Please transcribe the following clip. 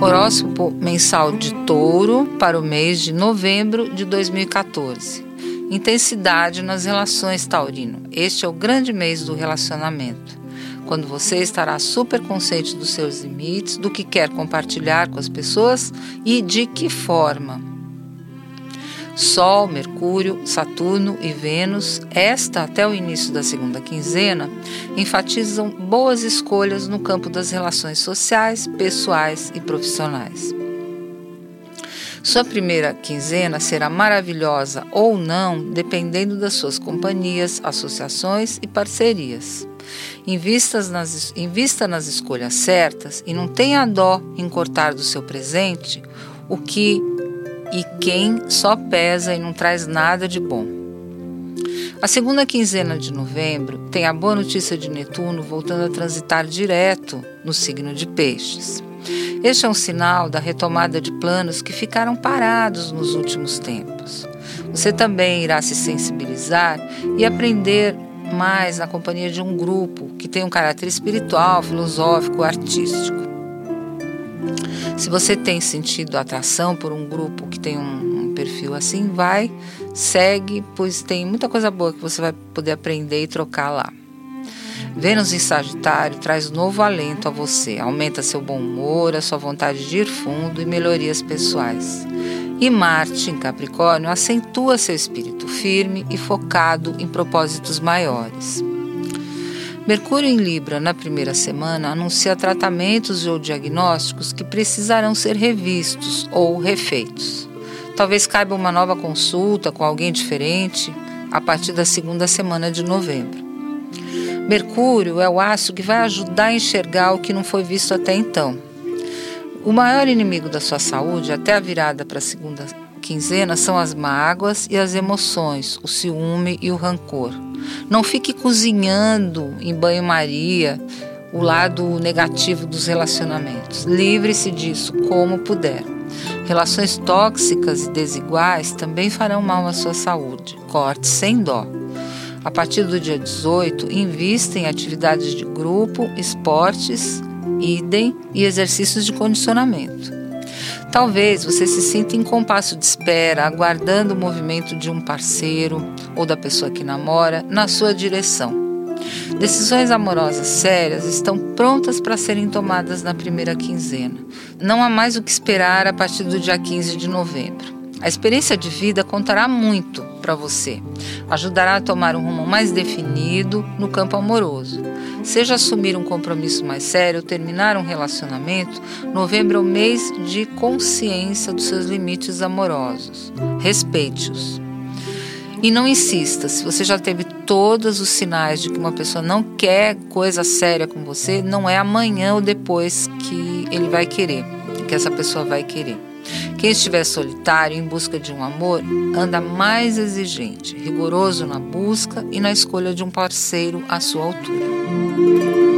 Horóscopo mensal de Touro para o mês de novembro de 2014. Intensidade nas relações, Taurino. Este é o grande mês do relacionamento. Quando você estará super consciente dos seus limites, do que quer compartilhar com as pessoas e de que forma. Sol, Mercúrio, Saturno e Vênus, esta até o início da segunda quinzena, enfatizam boas escolhas no campo das relações sociais, pessoais e profissionais. Sua primeira quinzena será maravilhosa ou não, dependendo das suas companhias, associações e parcerias. Invista nas, nas escolhas certas e não tenha dó em cortar do seu presente o que e quem só pesa e não traz nada de bom. A segunda quinzena de novembro tem a boa notícia de Netuno voltando a transitar direto no signo de Peixes. Este é um sinal da retomada de planos que ficaram parados nos últimos tempos. Você também irá se sensibilizar e aprender mais na companhia de um grupo que tem um caráter espiritual, filosófico, artístico. Se você tem sentido atração por um grupo que tem um, um, perfil assim, vai, segue, pois tem muita coisa boa que você vai poder aprender e trocar lá. Vênus em Sagitário traz novo alento a você, aumenta seu bom humor, a sua vontade de ir fundo e melhorias pessoais. E Marte em Capricórnio acentua seu espírito firme e focado em propósitos maiores. Mercúrio em Libra, na primeira semana, anuncia tratamentos ou diagnósticos que precisarão ser revistos ou refeitos. Talvez caiba uma nova consulta com alguém diferente a partir da segunda semana de novembro. Mercúrio é o aço que vai ajudar a enxergar o que não foi visto até então. O maior inimigo da sua saúde, até a virada para a segunda quinzena, são as mágoas e as emoções, o ciúme e o rancor. Não fique cozinhando em banho-maria o lado negativo dos relacionamentos. Livre-se disso como puder. Relações tóxicas e desiguais também farão mal à sua saúde. Corte sem dó. A partir do dia 18, invista em atividades de grupo, esportes, idem e exercícios de condicionamento. Talvez você se sinta em compasso de espera, aguardando o movimento de um parceiro ou da pessoa que namora na sua direção. Decisões amorosas sérias estão prontas para serem tomadas na primeira quinzena. Não há mais o que esperar a partir do dia 15 de novembro. A experiência de vida contará muito para você. Ajudará a tomar um rumo mais definido no campo amoroso. Seja assumir um compromisso mais sério terminar um relacionamento, novembro é o mês de consciência dos seus limites amorosos. Respeite-os. E não insista, se você já teve todos os sinais de que uma pessoa não quer coisa séria com você, não é amanhã ou depois que ele vai querer, que essa pessoa vai querer. Quem estiver solitário em busca de um amor anda mais exigente, rigoroso na busca e na escolha de um parceiro à sua altura. Música